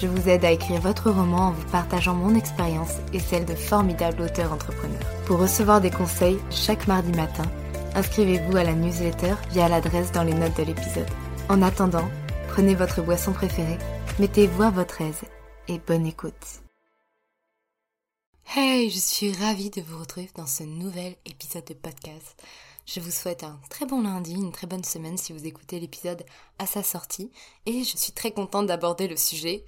je vous aide à écrire votre roman en vous partageant mon expérience et celle de formidables auteurs entrepreneurs. Pour recevoir des conseils chaque mardi matin, inscrivez-vous à la newsletter via l'adresse dans les notes de l'épisode. En attendant, prenez votre boisson préférée, mettez-vous à votre aise et bonne écoute. Hey, je suis ravie de vous retrouver dans ce nouvel épisode de podcast. Je vous souhaite un très bon lundi, une très bonne semaine si vous écoutez l'épisode à sa sortie et je suis très contente d'aborder le sujet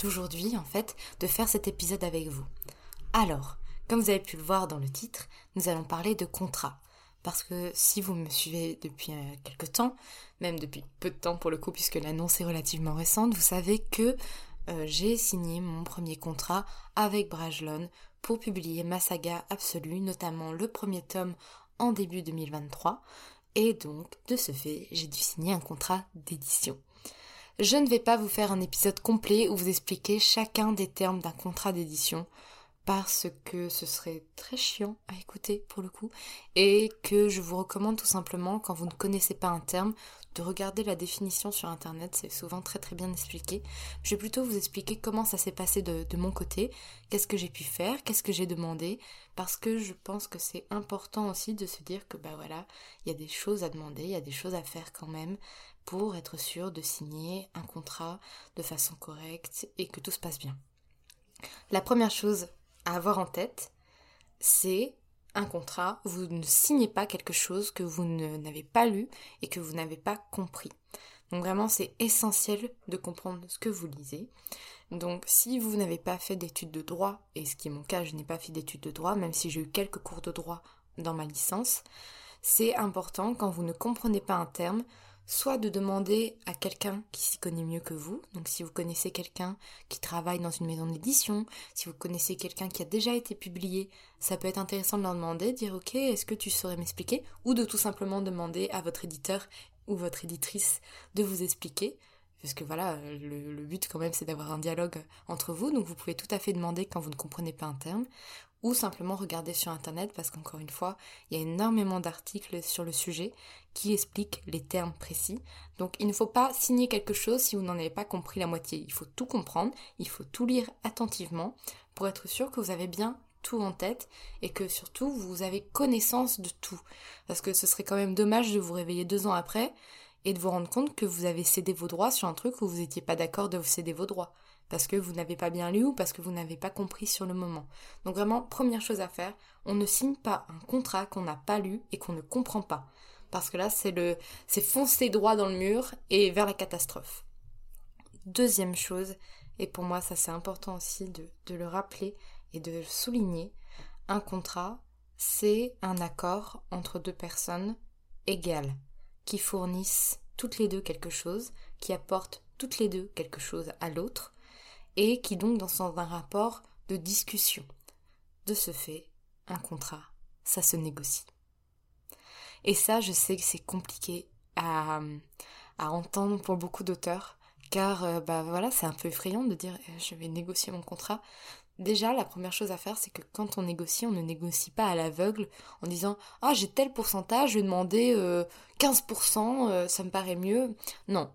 d'aujourd'hui en fait, de faire cet épisode avec vous. Alors, comme vous avez pu le voir dans le titre, nous allons parler de contrat. Parce que si vous me suivez depuis euh, quelques temps, même depuis peu de temps pour le coup, puisque l'annonce est relativement récente, vous savez que euh, j'ai signé mon premier contrat avec Brajlon pour publier ma saga absolue, notamment le premier tome en début 2023. Et donc, de ce fait, j'ai dû signer un contrat d'édition. Je ne vais pas vous faire un épisode complet où vous expliquer chacun des termes d'un contrat d'édition parce que ce serait très chiant à écouter pour le coup et que je vous recommande tout simplement quand vous ne connaissez pas un terme de regarder la définition sur internet, c'est souvent très très bien expliqué. Je vais plutôt vous expliquer comment ça s'est passé de, de, mon côté, qu'est-ce que j'ai pu faire, qu'est-ce que j'ai demandé, parce que je pense que c'est important aussi de se dire que bah voilà, il y a des choses à demander, il y a des choses à faire quand même pour être sûr de signer un contrat de façon correcte et que tout se passe bien. La première chose à avoir en tête, c'est un contrat, vous ne signez pas quelque chose que vous n'avez pas lu et que vous n'avez pas compris. Donc vraiment, c'est essentiel de comprendre ce que vous lisez. Donc si vous n'avez pas fait d'études de droit, et ce qui est mon cas, je n'ai pas fait d'études de droit, même si j'ai eu quelques cours de droit dans ma licence, c'est important quand vous ne comprenez pas un terme soit de demander à quelqu'un qui s'y connaît mieux que vous, donc si vous connaissez quelqu'un qui travaille dans une maison d'édition, si vous connaissez quelqu'un qui a déjà été publié, ça peut être intéressant de leur demander, de dire ok, est-ce que tu saurais m'expliquer? Ou de tout simplement demander à votre éditeur ou votre éditrice de vous expliquer. Parce que voilà, le, le but quand même c'est d'avoir un dialogue entre vous, donc vous pouvez tout à fait demander quand vous ne comprenez pas un terme, ou simplement regarder sur internet parce qu'encore une fois, il y a énormément d'articles sur le sujet qui expliquent les termes précis. Donc il ne faut pas signer quelque chose si vous n'en avez pas compris la moitié. Il faut tout comprendre, il faut tout lire attentivement pour être sûr que vous avez bien tout en tête et que surtout vous avez connaissance de tout. Parce que ce serait quand même dommage de vous réveiller deux ans après et de vous rendre compte que vous avez cédé vos droits sur un truc où vous n'étiez pas d'accord de vous céder vos droits parce que vous n'avez pas bien lu ou parce que vous n'avez pas compris sur le moment. Donc vraiment, première chose à faire, on ne signe pas un contrat qu'on n'a pas lu et qu'on ne comprend pas. Parce que là, c'est le, c'est foncer droit dans le mur et vers la catastrophe. Deuxième chose, et pour moi ça c'est important aussi de, de le rappeler et de le souligner, un contrat, c'est un accord entre deux personnes égales, qui fournissent toutes les deux quelque chose, qui apportent toutes les deux quelque chose à l'autre, et qui donc dans un rapport de discussion. De ce fait, un contrat, ça se négocie. Et ça, je sais que c'est compliqué à, à, entendre pour beaucoup d'auteurs, car euh, bah voilà, c'est un peu effrayant de dire euh, je vais négocier mon contrat. Déjà, la première chose à faire, c'est que quand on négocie, on ne négocie pas à l'aveugle en disant Ah, j'ai tel pourcentage, je vais demander 15%, euh, ça me paraît mieux. Non,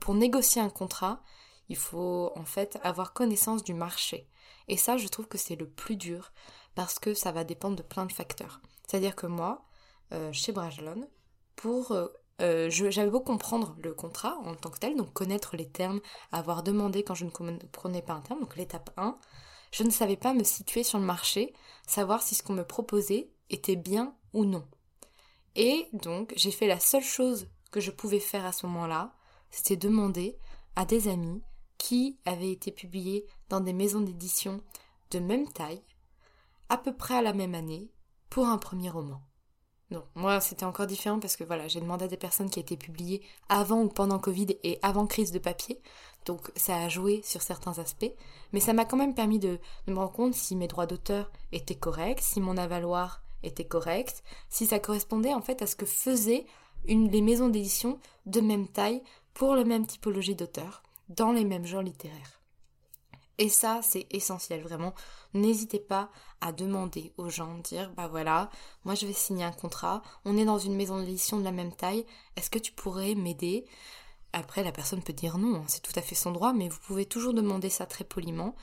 pour négocier un contrat, il faut en fait avoir connaissance du marché. Et ça, je trouve que c'est le plus dur parce que ça va dépendre de plein de facteurs. C'est-à-dire que moi, euh, chez Brajlon, pour euh, j'avais beau comprendre le contrat en tant que tel, donc connaître les termes, avoir demandé quand je ne comprenais pas un terme, donc l'étape 1, je ne savais pas me situer sur le marché, savoir si ce qu'on me proposait était bien ou non. Et donc, j'ai fait la seule chose que je pouvais faire à ce moment-là, c'était demander à des amis qui avaient été publiés dans des maisons d'édition de même taille, à peu près à la même année, pour un premier roman. Non, moi c'était encore différent parce que voilà, j'ai demandé à des personnes qui étaient publiées avant ou pendant Covid et avant crise de papier, donc ça a joué sur certains aspects, mais ça m'a quand même permis de, me rendre compte si mes droits d'auteur étaient corrects, si mon avaloir était correct, si ça correspondait en fait à ce que faisaient les maisons d'édition de même taille pour la même typologie d'auteur, dans les mêmes genres littéraires. Et ça, c'est essentiel, vraiment. N'hésitez pas à demander aux gens, dire, bah voilà, moi je vais signer un contrat, on est dans une maison d'édition de la même taille, est-ce que tu pourrais m'aider? Après, la personne peut dire non, hein, c'est tout à fait son droit, mais vous pouvez toujours demander ça très poliment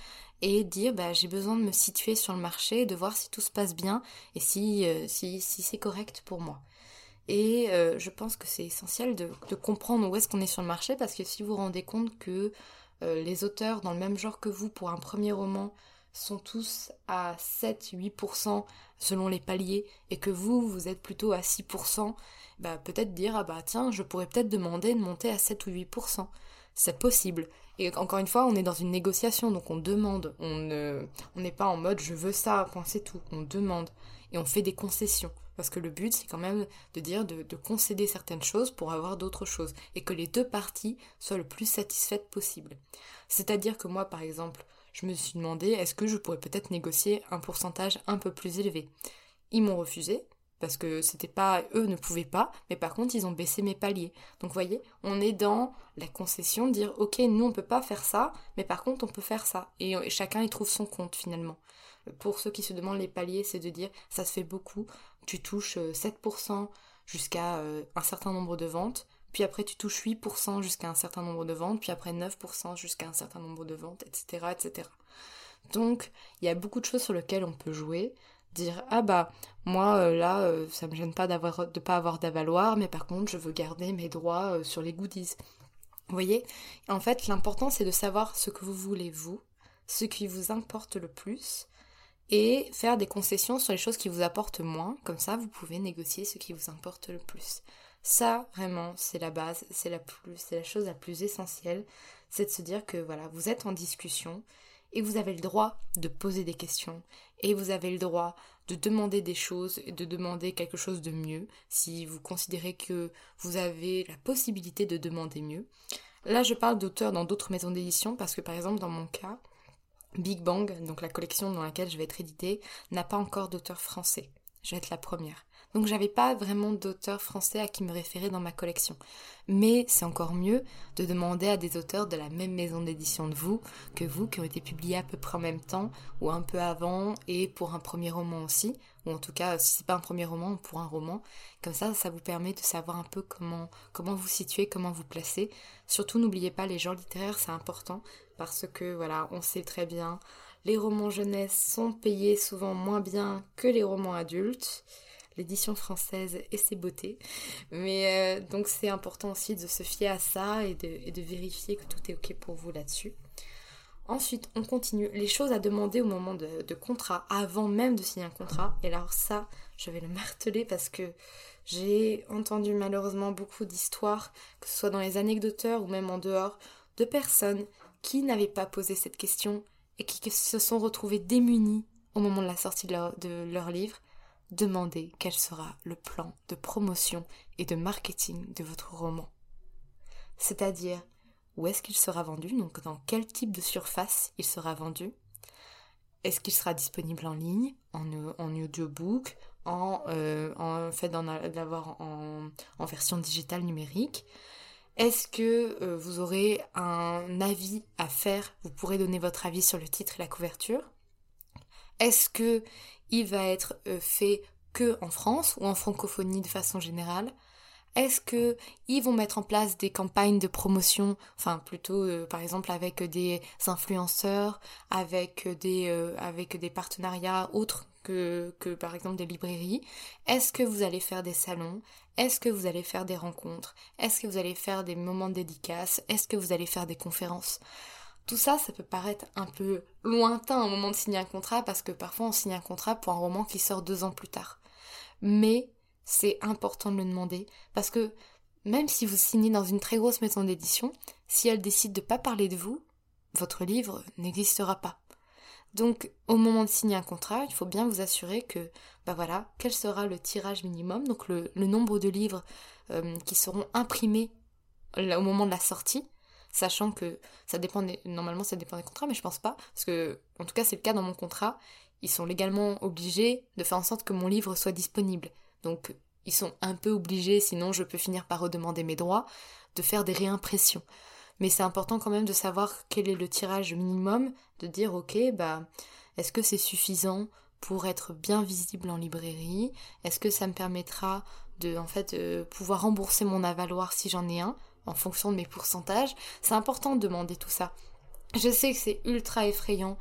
et dire, bah j'ai besoin de me situer sur le marché, de voir si tout se passe bien et si, euh, si, si c'est correct pour moi. Et euh, je pense que c'est essentiel de, comprendre où est-ce qu'on est sur le marché parce que si vous vous rendez compte que euh, les auteurs dans le même genre que vous pour un premier roman sont tous à 7-8% selon les paliers et que vous, vous êtes plutôt à 6%, bah peut-être dire ah bah tiens, je pourrais peut-être demander de monter à 7 ou 8%. C'est possible. Et encore une fois, on est dans une négociation, donc on demande. On n'est pas en mode je veux ça, point c'est tout. On demande et on fait des concessions. Parce que le but, c'est quand même de dire de, concéder certaines choses pour avoir d'autres choses. Et que les deux parties soient le plus satisfaites possible. C'est-à-dire que moi, par exemple, je me suis demandé est-ce que je pourrais peut-être négocier un pourcentage un peu plus élevé? Ils m'ont refusé, parce que c'était pas eux ne pouvaient pas mais par contre ils ont baissé mes paliers donc vous voyez on est dans la concession dire ok nous on peut pas faire ça mais par contre on peut faire ça et, et chacun y trouve son compte finalement pour ceux qui se demandent les paliers c'est de dire ça se fait beaucoup tu touches 7% euh, jusqu'à euh, un certain nombre de ventes, puis après tu touches 8% jusqu'à un certain nombre de ventes, puis après 9% jusqu'à un certain nombre de ventes, etc. etc. Donc il y a beaucoup de choses sur lesquelles on peut jouer, dire ah bah moi euh, là ça me gêne pas d'avoir de pas avoir d'avaloir, mais par contre je veux garder mes droits sur les goodies. Vous voyez? En fait l'important c'est de savoir ce que vous voulez vous, ce qui vous importe le plus, et faire des concessions sur les choses qui vous apportent moins, comme ça vous pouvez négocier ce qui vous importe le plus. Ça, vraiment, c'est la base, c'est la chose la plus essentielle, c'est de se dire que voilà, vous êtes en discussion et vous avez le droit de poser des questions et vous avez le droit de demander des choses et de demander quelque chose de mieux si vous considérez que vous avez la possibilité de demander mieux. Là, je parle d'auteurs dans d'autres maisons d'édition parce que par exemple dans mon cas, Big Bang, donc la collection dans laquelle je vais être éditée, n'a pas encore d'auteur français. Je vais être la première. Donc j'avais pas vraiment d'auteur français à qui me référer dans ma collection. Mais c'est encore mieux de demander à des auteurs de la même maison d'édition de vous que vous, qui ont été publiés à peu près en même temps ou un peu avant et pour un premier roman aussi, ou en tout cas si c'est pas un premier roman, pour un roman. Comme ça, ça vous permet de savoir un peu comment vous situer, comment vous placer. Surtout n'oubliez pas les genres littéraires, c'est important parce que voilà, on sait très bien, les romans jeunesse sont payés souvent moins bien que les romans adultes l'édition française et ses beautés. Mais euh, donc c'est important aussi de se fier à ça et de, vérifier que tout est ok pour vous là-dessus. Ensuite, on continue. Les choses à demander au moment de, contrat, avant même de signer un contrat. Et alors ça, je vais le marteler parce que j'ai entendu malheureusement beaucoup d'histoires, que ce soit dans les anecdoteurs ou même en dehors, de personnes qui n'avaient pas posé cette question et qui se sont retrouvées démunies au moment de la sortie de de leur livre demandez quel sera le plan de promotion et de marketing de votre roman. C'est-à-dire où est-ce qu'il sera vendu, donc dans quel type de surface il sera vendu. Est-ce qu'il sera disponible en ligne, en, audiobook, en, euh, en fait d'en en, version digitale numérique? Est-ce que euh, vous aurez un avis à faire? Vous pourrez donner votre avis sur le titre et la couverture. Est-ce que il va être euh, fait que en France ou en francophonie de façon générale? Est-ce que ils vont mettre en place des campagnes de promotion, enfin plutôt euh, par exemple avec des influenceurs, avec des euh, avec des partenariats autres que que par exemple des librairies? Est-ce que vous allez faire des salons? Est-ce que vous allez faire des rencontres? Est-ce que vous allez faire des moments de dédicace Est-ce que vous allez faire des conférences? Tout ça, ça peut paraître un peu lointain au moment de signer un contrat parce que parfois on signe un contrat pour un roman qui sort deux ans plus tard. Mais c'est important de le demander parce que même si vous signez dans une très grosse maison d'édition, si elle décide de ne pas parler de vous, votre livre n'existera pas. Donc, au moment de signer un contrat, il faut bien vous assurer que, bah voilà, quel sera le tirage minimum, donc le, nombre de livres euh, qui seront imprimés au moment de la sortie, sachant que ça dépend normalement ça dépend des contrats, mais je pense pas, parce que en tout cas c'est le cas dans mon contrat, ils sont légalement obligés de faire en sorte que mon livre soit disponible. Donc ils sont un peu obligés, sinon je peux finir par redemander mes droits, de faire des réimpressions. Mais c'est important quand même de savoir quel est le tirage minimum, de dire ok, bah est-ce que c'est suffisant pour être bien visible en librairie? Est-ce que ça me permettra de en fait euh, pouvoir rembourser mon avaloir si j'en ai un en fonction de mes pourcentages? C'est important de demander tout ça. Je sais que c'est ultra effrayant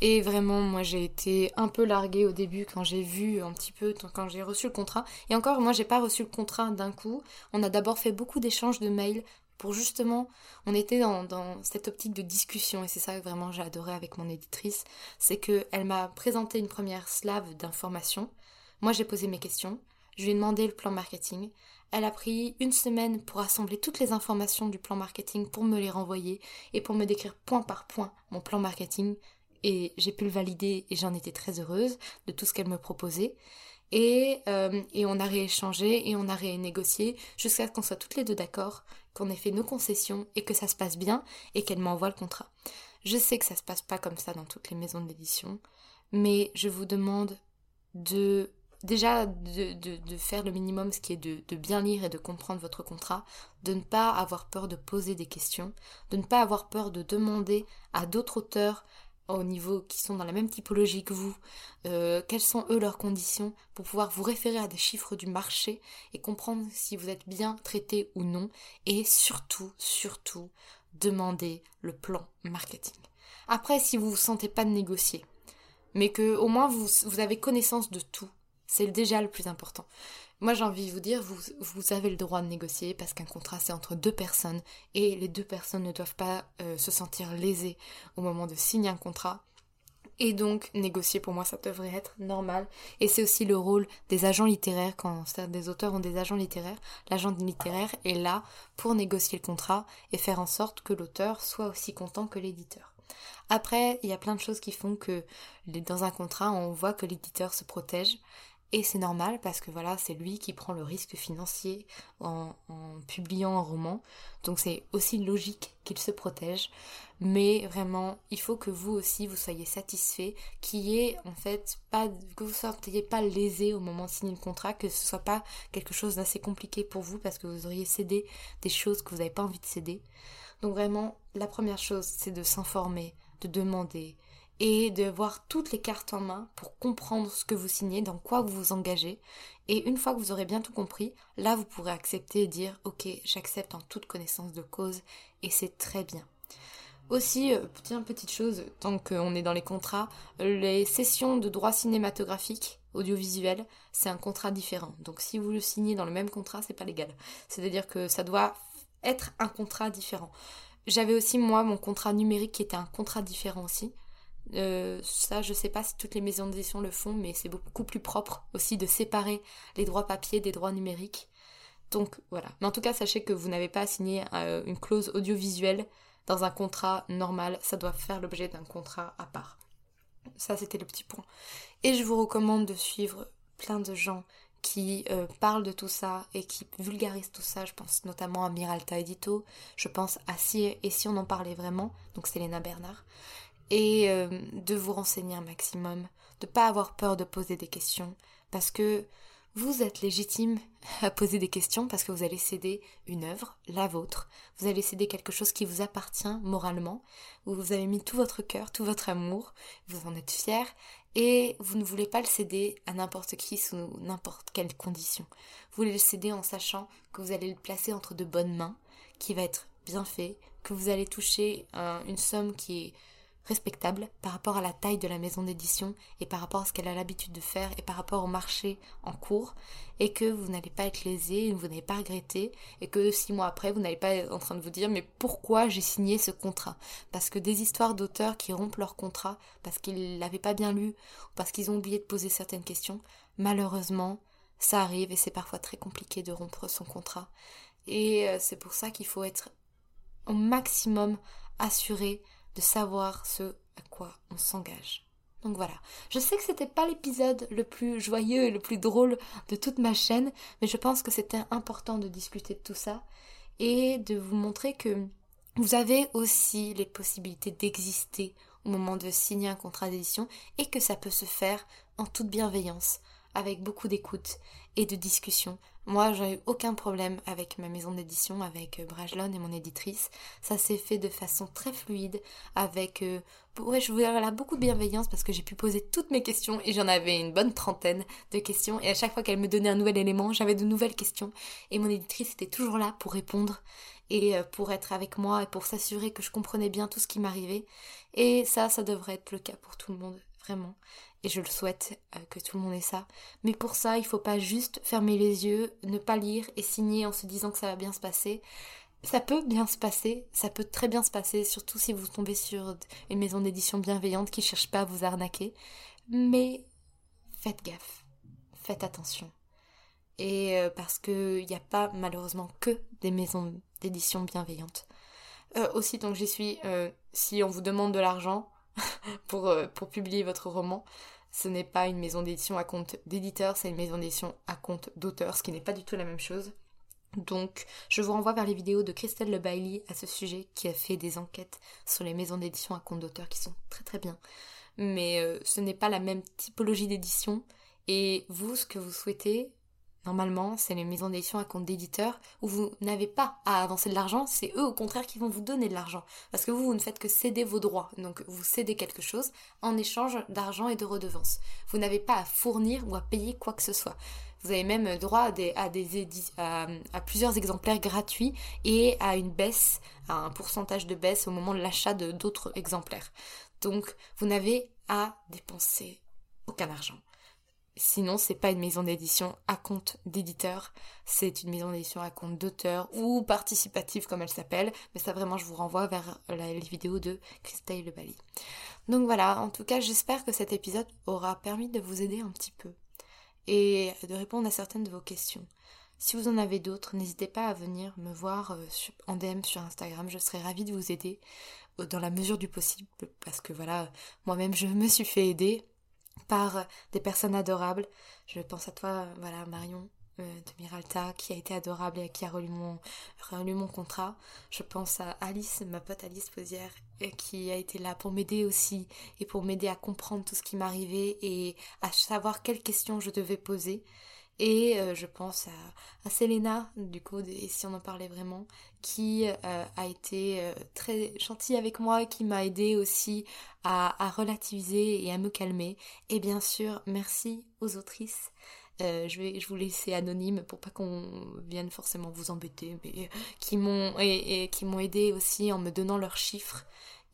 et vraiment, moi, j'ai été un peu larguée au début quand j'ai vu un petit peu, quand j'ai reçu le contrat. Et encore, moi, j'ai pas reçu le contrat d'un coup. On a d'abord fait beaucoup d'échanges de mails pour justement, on était dans, cette optique de discussion et c'est ça que vraiment j'ai adoré avec mon éditrice, c'est qu'elle m'a présenté une première slave d'informations. Moi, j'ai posé mes questions. Je lui ai demandé le plan marketing. Elle a pris une semaine pour assembler toutes les informations du plan marketing pour me les renvoyer et pour me décrire point par point mon plan marketing et j'ai pu le valider et j'en étais très heureuse de tout ce qu'elle me proposait. Et, euh, et on a rééchangé et on a rénégocié jusqu'à ce qu'on soit toutes les deux d'accord, qu'on ait fait nos concessions et que ça se passe bien et qu'elle m'envoie le contrat. Je sais que ça se passe pas comme ça dans toutes les maisons d'édition, mais je vous demande de déjà de, de, faire le minimum, ce qui est de, de, bien lire et de comprendre votre contrat, de ne pas avoir peur de poser des questions, de ne pas avoir peur de demander à d'autres auteurs au niveau qui sont dans la même typologie que vous, euh, quelles sont eux leurs conditions pour pouvoir vous référer à des chiffres du marché et comprendre si vous êtes bien traité ou non et surtout, surtout, demander le plan marketing. Après, si vous vous sentez pas de négocier, mais que au moins vous avez connaissance de tout, c'est déjà le plus important. Moi, j'ai envie de vous dire, vous, avez le droit de négocier parce qu'un contrat, c'est entre deux personnes et les deux personnes ne doivent pas euh, se sentir lésées au moment de signer un contrat. Et donc, négocier pour moi, ça devrait être normal. Et c'est aussi le rôle des agents littéraires, quand des auteurs ont des agents littéraires. L'agent littéraire est là pour négocier le contrat et faire en sorte que l'auteur soit aussi content que l'éditeur. Après, il y a plein de choses qui font que dans un contrat, on voit que l'éditeur se protège. Et c'est normal parce que voilà, c'est lui qui prend le risque financier en, publiant un roman. Donc c'est aussi logique qu'il se protège. Mais vraiment, il faut que vous aussi, vous soyez satisfait, qu'il ait en fait pas, que vous ne soyez pas lésé au moment de signer le contrat, que ce soit pas quelque chose d'assez compliqué pour vous parce que vous auriez cédé des choses que vous n'avez pas envie de céder. Donc vraiment, la première chose, c'est de s'informer, de demander, et de voir toutes les cartes en main pour comprendre ce que vous signez, dans quoi vous vous engagez. Et une fois que vous aurez bien tout compris, là vous pourrez accepter et dire ok, j'accepte en toute connaissance de cause et c'est très bien. Aussi, euh, tiens, petite chose, tant qu'on est dans les contrats, les sessions de droit cinématographique, audiovisuel, c'est un contrat différent. Donc si vous le signez dans le même contrat, c'est pas légal. C'est-à-dire que ça doit être un contrat différent. J'avais aussi moi mon contrat numérique qui était un contrat différent aussi. Euh, ça, je sais pas si toutes les maisons d'édition le font, mais c'est beaucoup plus propre aussi de séparer les droits papier des droits numériques. Donc voilà. Mais en tout cas, sachez que vous n'avez pas à signer euh, une clause audiovisuelle dans un contrat normal. Ça doit faire l'objet d'un contrat à part. Ça, c'était le petit point. Et je vous recommande de suivre plein de gens qui euh, parlent de tout ça et qui vulgarisent tout ça. Je pense notamment à Miralta Edito. Je pense à Si et si on en parlait vraiment. Donc c'est Léna Bernard et euh, de vous renseigner un maximum, de ne pas avoir peur de poser des questions, parce que vous êtes légitime à poser des questions parce que vous allez céder une œuvre, la vôtre, vous allez céder quelque chose qui vous appartient moralement, où vous avez mis tout votre cœur, tout votre amour, vous en êtes fier, Et vous ne voulez pas le céder à n'importe qui sous n'importe quelle condition. Vous voulez le céder en sachant que vous allez le placer entre de bonnes mains, qui va être bien fait, que vous allez toucher une somme qui est respectable par rapport à la taille de la maison d'édition et par rapport à ce qu'elle a l'habitude de faire et par rapport au marché en cours et que vous n'allez pas être lésé, vous n'allez pas regretter et que six mois après vous n'allez pas être en train de vous dire mais pourquoi j'ai signé ce contrat? Parce que des histoires d'auteurs qui rompent leur contrat parce qu'ils l'avaient pas bien lu ou parce qu'ils ont oublié de poser certaines questions, malheureusement ça arrive et c'est parfois très compliqué de rompre son contrat. Et euh, c'est pour ça qu'il faut être au maximum assuré de savoir ce à quoi on s'engage. Donc voilà, je sais que c'était pas l'épisode le plus joyeux et le plus drôle de toute ma chaîne, mais je pense que c'était important de discuter de tout ça et de vous montrer que vous avez aussi les possibilités d'exister au moment de signer un contrat d'édition et que ça peut se faire en toute bienveillance, avec beaucoup d'écoute et de discussion moi, j'ai eu aucun problème avec ma maison d'édition, avec euh, Brajlon et mon éditrice. Ça s'est fait de façon très fluide, avec euh, ouais, je voulais beaucoup de bienveillance parce que j'ai pu poser toutes mes questions et j'en avais une bonne trentaine de questions. Et à chaque fois qu'elle me donnait un nouvel élément, j'avais de nouvelles questions. Et mon éditrice était toujours là pour répondre et euh, pour être avec moi et pour s'assurer que je comprenais bien tout ce qui m'arrivait. Et ça, ça devrait être le cas pour tout le monde, vraiment et je le souhaite euh, que tout le monde ait ça. Mais pour ça, il faut pas juste fermer les yeux, ne pas lire et signer en se disant que ça va bien se passer. Ça peut bien se passer, ça peut très bien se passer, surtout si vous tombez sur une maison d'édition bienveillante qui cherche pas à vous arnaquer. Mais faites gaffe, faites attention. Et euh, parce qu'il n'y a pas malheureusement que des maisons d'édition bienveillantes. Euh, aussi, donc j'y suis, si on vous demande de l'argent, pour, euh, pour publier votre roman. Ce n'est pas une maison d'édition à compte d'éditeur, c'est une maison d'édition à compte d'auteur, ce qui n'est pas du tout la même chose. Donc, je vous renvoie vers les vidéos de Christelle Le Bailly à ce sujet, qui a fait des enquêtes sur les maisons d'édition à compte d'auteur qui sont très très bien. Mais euh, ce n'est pas la même typologie d'édition. Et vous, ce que vous souhaitez, Normalement, c'est les maisons d'édition à compte d'éditeur où vous n'avez pas à avancer de l'argent, c'est eux au contraire qui vont vous donner de l'argent. Parce que vous, vous ne faites que céder vos droits. Donc vous cédez quelque chose en échange d'argent et de redevances. Vous n'avez pas à fournir ou à payer quoi que ce soit. Vous avez même droit à, à, plusieurs exemplaires gratuits et à une baisse, à un pourcentage de baisse au moment de l'achat d'autres exemplaires. Donc vous n'avez à dépenser aucun argent. Sinon, c'est pas une maison d'édition à compte d'éditeur, c'est une maison d'édition à compte d'auteur ou participative comme elle s'appelle. Mais ça vraiment, je vous renvoie vers la, les vidéos de Christelle Le Bali. Donc voilà, en tout cas, j'espère que cet épisode aura permis de vous aider un petit peu et de répondre à certaines de vos questions. Si vous en avez d'autres, n'hésitez pas à venir me voir euh, en DM sur Instagram. Je serai ravie de vous aider euh, dans la mesure du possible parce que voilà, moi-même je me suis fait aider par des personnes adorables. Je pense à toi, voilà, Marion euh, de Miralta, qui a été adorable et qui a relu mon, relu mon contrat. Je pense à Alice, ma pote Alice Posière, euh, qui a été là pour m'aider aussi et pour m'aider à comprendre tout ce qui m'arrivait et à savoir quelles questions je devais poser. Et euh, je pense à, Selena, du coup, et si on en parlait vraiment, qui euh, a été euh, très gentille avec moi, qui m'a aidé aussi à, relativiser et à me calmer. Et bien sûr, merci aux autrices. je vais je vous laisser anonyme pour pas qu'on vienne forcément vous embêter, mais qui m'ont et, qui m'ont aidé aussi en me donnant leurs chiffres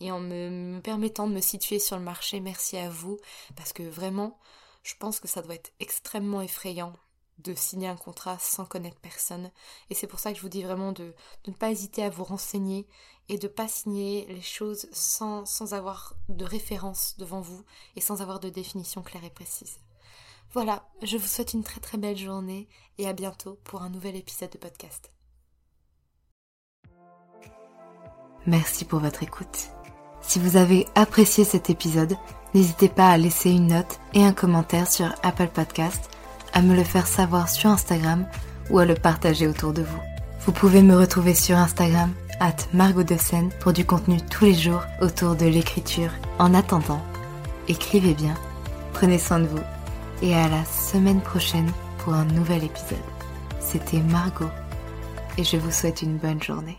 et en me permettant de me situer sur le marché. Merci à vous parce que vraiment, je pense que ça doit être extrêmement effrayant de signer un contrat sans connaître personne. Et c'est pour ça que je vous dis vraiment de, ne pas hésiter à vous renseigner et de pas signer les choses sans, sans avoir de référence devant vous et sans avoir de définition claire et précise. Voilà, je vous souhaite une très très belle journée et à bientôt pour un nouvel épisode de podcast. Merci pour votre écoute. Si vous avez apprécié cet épisode, n'hésitez pas à laisser une note et un commentaire sur Apple Podcast à me le faire savoir sur Instagram ou à le partager autour de vous. Vous pouvez me retrouver sur Instagram, at Margot de Seine, pour du contenu tous les jours autour de l'écriture. En attendant, écrivez bien, prenez soin de vous et à la semaine prochaine pour un nouvel épisode. C'était Margot et je vous souhaite une bonne journée.